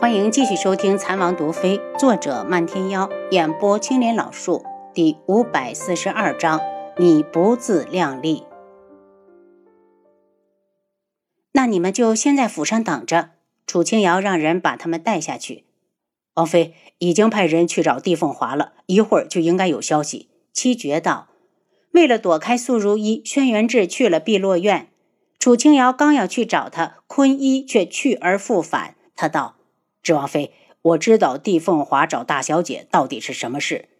欢迎继续收听《残王毒妃》，作者漫天妖，演播青莲老树，第五百四十二章：你不自量力。那你们就先在府上等着。楚清瑶让人把他们带下去。王妃已经派人去找帝凤华了，一会儿就应该有消息。七绝道。为了躲开素如一，轩辕志去了碧落院。楚清瑶刚要去找他，坤一却去而复返。他道。智王妃，我知道帝凤华找大小姐到底是什么事。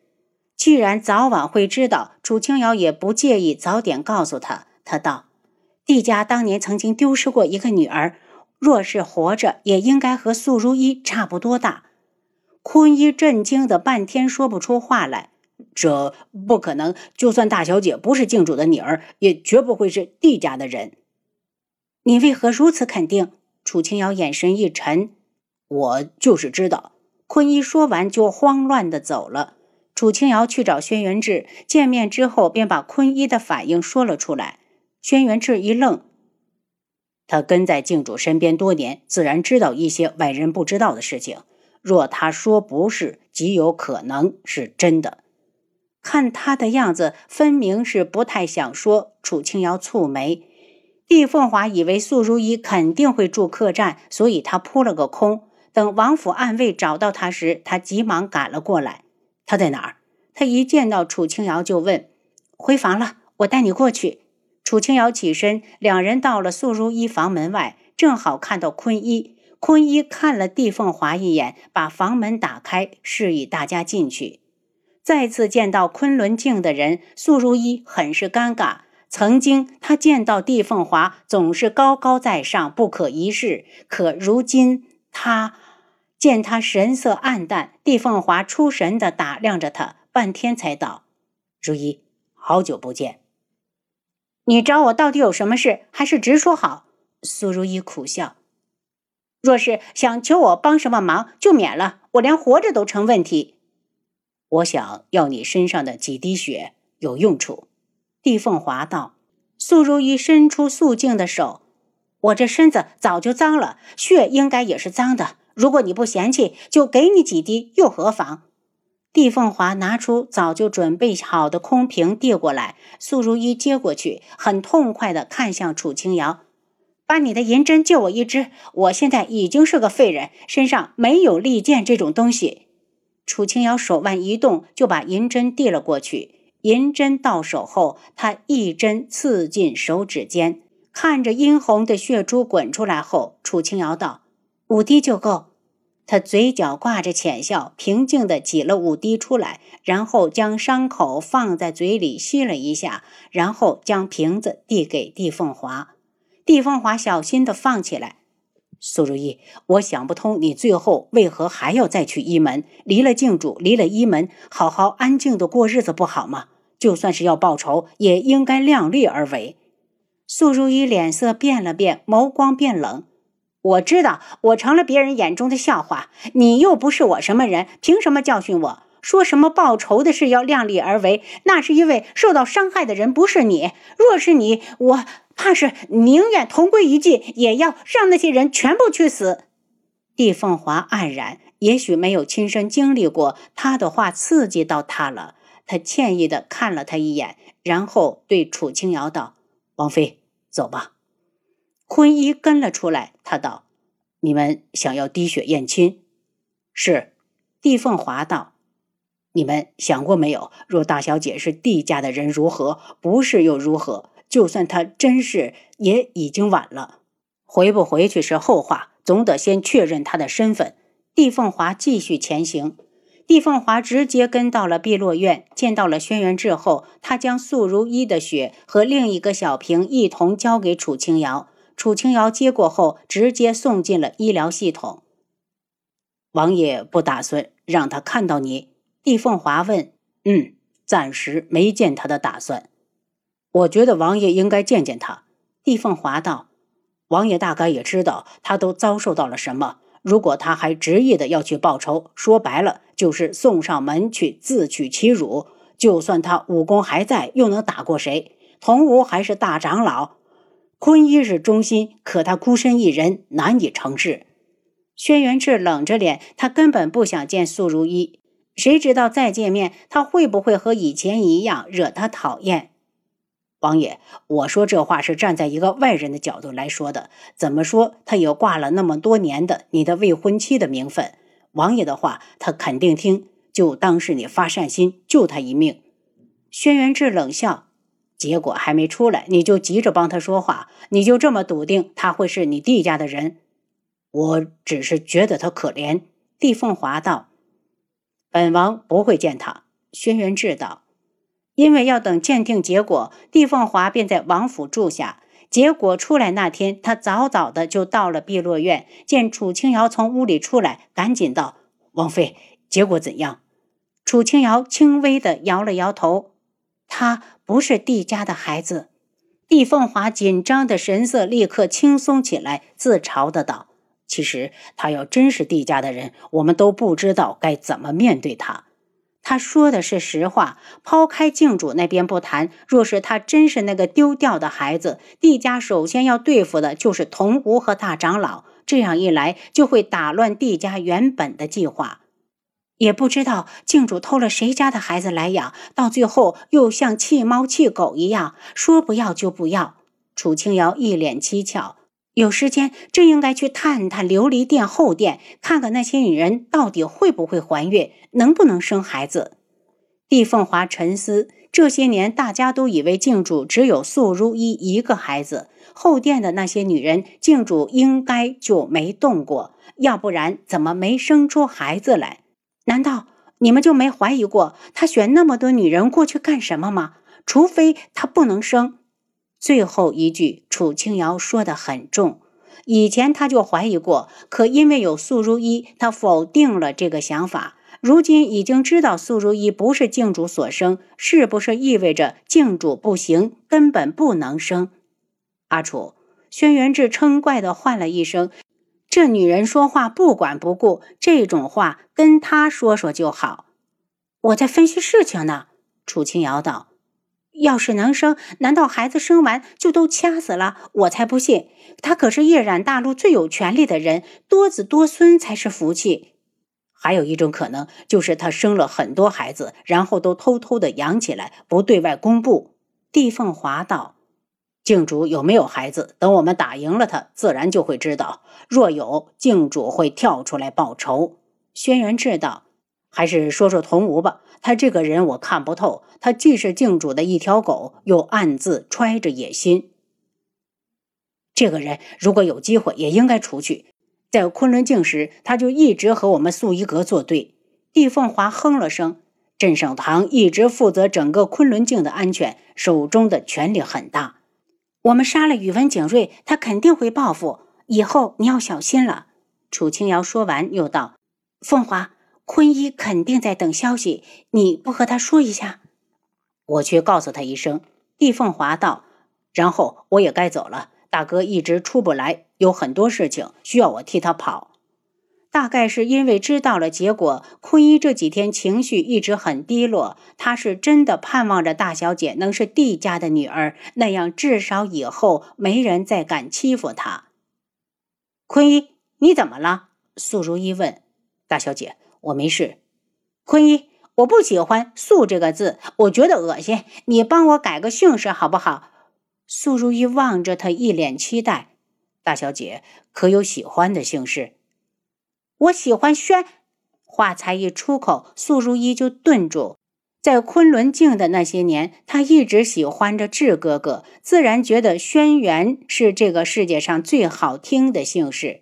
既然早晚会知道，楚清瑶也不介意早点告诉他。他道：“帝家当年曾经丢失过一个女儿，若是活着，也应该和素如一差不多大。”坤一震惊的半天说不出话来。这不可能！就算大小姐不是靖主的女儿，也绝不会是帝家的人。你为何如此肯定？楚清瑶眼神一沉。我就是知道。坤一说完就慌乱的走了。楚清瑶去找轩辕志见面之后，便把坤一的反应说了出来。轩辕志一愣，他跟在靖主身边多年，自然知道一些外人不知道的事情。若他说不是，极有可能是真的。看他的样子，分明是不太想说。楚清瑶蹙眉。帝凤华以为素如意肯定会住客栈，所以他扑了个空。等王府暗卫找到他时，他急忙赶了过来。他在哪儿？他一见到楚清瑶就问：“回房了，我带你过去。”楚清瑶起身，两人到了素如一房门外，正好看到坤一。坤一看了帝凤华一眼，把房门打开，示意大家进去。再次见到昆仑镜的人，素如一很是尴尬。曾经他见到帝凤华总是高高在上，不可一世，可如今他。见他神色黯淡，帝凤华出神的打量着他，半天才道：“如一，好久不见。你找我到底有什么事？还是直说好。”苏如意苦笑：“若是想求我帮什么忙，就免了。我连活着都成问题。我想要你身上的几滴血，有用处。”帝凤华道。苏如意伸出素净的手：“我这身子早就脏了，血应该也是脏的。”如果你不嫌弃，就给你几滴，又何妨？帝凤华拿出早就准备好的空瓶递过来，素如意接过去，很痛快地看向楚清瑶：“把你的银针借我一支，我现在已经是个废人，身上没有利剑这种东西。”楚清瑶手腕一动，就把银针递了过去。银针到手后，他一针刺进手指间，看着殷红的血珠滚出来后，楚清瑶道：“五滴就够。”他嘴角挂着浅笑，平静地挤了五滴出来，然后将伤口放在嘴里吸了一下，然后将瓶子递给帝凤华。帝凤华小心地放起来。苏如意，我想不通，你最后为何还要再去一门？离了靖主，离了一门，好好安静的过日子不好吗？就算是要报仇，也应该量力而为。苏如意脸色变了变，眸光变冷。我知道我成了别人眼中的笑话，你又不是我什么人，凭什么教训我？说什么报仇的事要量力而为？那是因为受到伤害的人不是你，若是你，我怕是宁愿同归于尽，也要让那些人全部去死。帝凤华黯然，也许没有亲身经历过，他的话刺激到他了。他歉意的看了他一眼，然后对楚清瑶道：“王妃，走吧。”坤一跟了出来，他道：“你们想要滴血验亲？”是。帝凤华道：“你们想过没有？若大小姐是帝家的人，如何？不是又如何？就算她真是，也已经晚了。回不回去是后话，总得先确认她的身份。”帝凤华继续前行。帝凤华直接跟到了碧落院，见到了轩辕志后，他将素如一的血和另一个小瓶一同交给楚清瑶。楚清瑶接过后，直接送进了医疗系统。王爷不打算让他看到你？帝凤华问。嗯，暂时没见他的打算。我觉得王爷应该见见他。帝凤华道。王爷大概也知道他都遭受到了什么。如果他还执意的要去报仇，说白了就是送上门去自取其辱。就算他武功还在，又能打过谁？童武还是大长老。坤一是忠心，可他孤身一人难以成事。轩辕志冷着脸，他根本不想见素如一。谁知道再见面，他会不会和以前一样惹他讨厌？王爷，我说这话是站在一个外人的角度来说的。怎么说，他也挂了那么多年的你的未婚妻的名分。王爷的话，他肯定听，就当是你发善心救他一命。轩辕志冷笑。结果还没出来，你就急着帮他说话，你就这么笃定他会是你弟家的人？我只是觉得他可怜。帝凤华道：“本王不会见他。”轩辕志道：“因为要等鉴定结果，帝凤华便在王府住下。结果出来那天，他早早的就到了碧落院，见楚清瑶从屋里出来，赶紧道：‘王妃，结果怎样？’楚清瑶轻微的摇了摇头。他不是帝家的孩子，帝凤华紧张的神色立刻轻松起来，自嘲的道：“其实他要真是帝家的人，我们都不知道该怎么面对他。”他说的是实话，抛开靖主那边不谈，若是他真是那个丢掉的孩子，帝家首先要对付的就是童无和大长老，这样一来就会打乱帝家原本的计划。也不知道靖主偷了谁家的孩子来养，到最后又像弃猫弃狗一样，说不要就不要。楚清瑶一脸蹊跷，有时间真应该去探探琉璃殿后殿，看看那些女人到底会不会怀孕，能不能生孩子。帝凤华沉思，这些年大家都以为靖主只有素如一一个孩子，后殿的那些女人，靖主应该就没动过，要不然怎么没生出孩子来？难道你们就没怀疑过他选那么多女人过去干什么吗？除非他不能生。最后一句，楚清瑶说的很重。以前他就怀疑过，可因为有素如一，他否定了这个想法。如今已经知道素如一不是靖主所生，是不是意味着靖主不行，根本不能生？阿楚，轩辕志嗔怪的唤了一声。这女人说话不管不顾，这种话跟她说说就好。我在分析事情呢。楚清瑶道：“要是能生，难道孩子生完就都掐死了？我才不信！他可是夜染大陆最有权力的人，多子多孙才是福气。还有一种可能，就是他生了很多孩子，然后都偷偷的养起来，不对外公布。”帝凤华道。靖主有没有孩子？等我们打赢了他，自然就会知道。若有，靖主会跳出来报仇。轩辕志道：“还是说说童无吧。他这个人我看不透。他既是靖主的一条狗，又暗自揣着野心。这个人如果有机会，也应该除去。在昆仑镜时，他就一直和我们素衣阁作对。”帝凤华哼了声：“镇圣堂一直负责整个昆仑镜的安全，手中的权力很大。”我们杀了宇文景睿，他肯定会报复。以后你要小心了。楚清瑶说完，又道：“凤华，坤一肯定在等消息，你不和他说一下？”我去告诉他一声。地凤华道：“然后我也该走了。大哥一直出不来，有很多事情需要我替他跑。”大概是因为知道了结果，坤一这几天情绪一直很低落。他是真的盼望着大小姐能是帝家的女儿，那样至少以后没人再敢欺负他。坤一，你怎么了？素如一问。大小姐，我没事。坤一，我不喜欢“素”这个字，我觉得恶心。你帮我改个姓氏好不好？素如一望着他，一脸期待。大小姐可有喜欢的姓氏？我喜欢轩，话才一出口，素如一就顿住。在昆仑镜的那些年，他一直喜欢着智哥哥，自然觉得轩辕是这个世界上最好听的姓氏。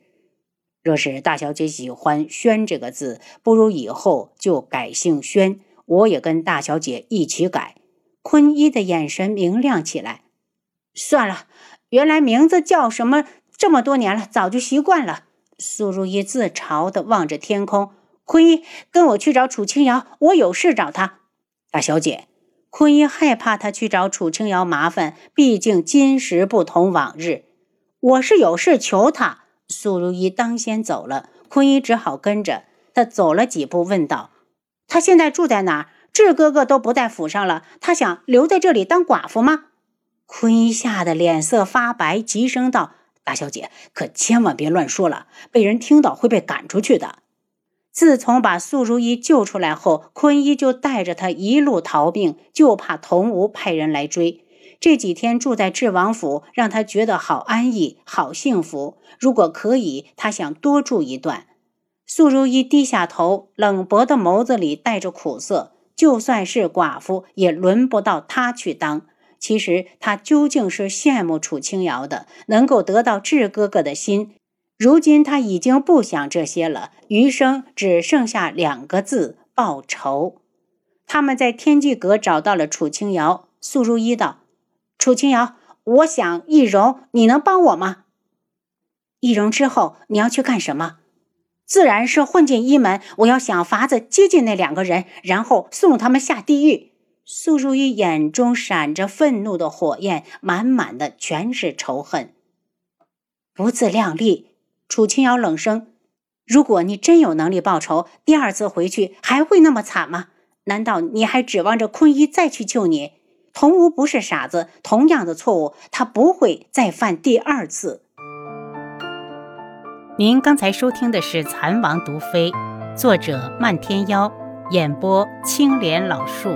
若是大小姐喜欢“轩”这个字，不如以后就改姓轩，我也跟大小姐一起改。坤一的眼神明亮起来。算了，原来名字叫什么，这么多年了，早就习惯了。苏如意自嘲地望着天空，坤一，跟我去找楚清瑶，我有事找他。大小姐，坤一害怕他去找楚清瑶麻烦，毕竟今时不同往日。我是有事求他。苏如意当先走了，坤一只好跟着。他走了几步，问道：“他现在住在哪儿？智哥哥都不在府上了，他想留在这里当寡妇吗？”坤一吓得脸色发白，急声道。大小姐可千万别乱说了，被人听到会被赶出去的。自从把素如意救出来后，坤一就带着她一路逃病，就怕童无派人来追。这几天住在智王府，让他觉得好安逸，好幸福。如果可以，他想多住一段。素如意低下头，冷薄的眸子里带着苦涩。就算是寡妇，也轮不到她去当。其实他究竟是羡慕楚清瑶的，能够得到智哥哥的心。如今他已经不想这些了，余生只剩下两个字：报仇。他们在天际阁找到了楚清瑶。素如意道。楚清瑶，我想易容，你能帮我吗？易容之后你要去干什么？自然是混进一门，我要想法子接近那两个人，然后送他们下地狱。苏如玉眼中闪着愤怒的火焰，满满的全是仇恨。不自量力，楚清瑶冷声：“如果你真有能力报仇，第二次回去还会那么惨吗？难道你还指望着坤一再去救你？”童无不是傻子，同样的错误他不会再犯第二次。您刚才收听的是《蚕王毒妃》，作者漫天妖，演播青莲老树。